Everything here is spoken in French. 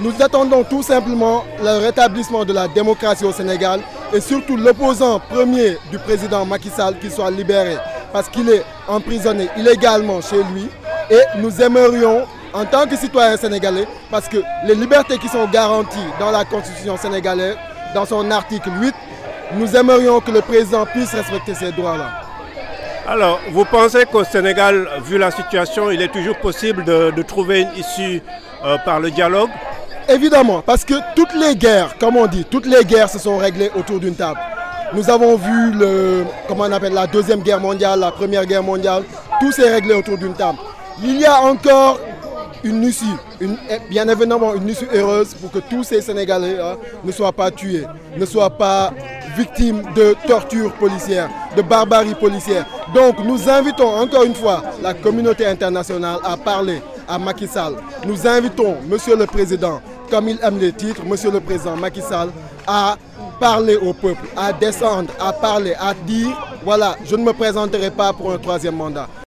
Nous attendons tout simplement le rétablissement de la démocratie au Sénégal et surtout l'opposant premier du président Macky Sall qui soit libéré parce qu'il est emprisonné illégalement chez lui. Et nous aimerions, en tant que citoyens sénégalais, parce que les libertés qui sont garanties dans la constitution sénégalaise, dans son article 8, nous aimerions que le président puisse respecter ces droits-là. Alors, vous pensez qu'au Sénégal, vu la situation, il est toujours possible de, trouver une issue euh, par le dialogue? Évidemment, parce que toutes les guerres, comme on dit, toutes les guerres se sont réglées autour d'une table. Nous avons vu le, comment on appelle, la Deuxième Guerre mondiale, la Première Guerre mondiale, tout s'est réglé autour d'une table. Il y a encore une issue, une, bien évidemment une issue heureuse pour que tous ces Sénégalais hein, ne soient pas tués, ne soient pas victimes de tortures policières, de barbarie policière. Donc nous invitons encore une fois la communauté internationale à parler à Macky Sall. Nous invitons Monsieur le Président, comme il aime les titres, Monsieur le Président Macky Sall, à parler au peuple, à descendre, à parler, à dire, voilà, je ne me présenterai pas pour un troisième mandat.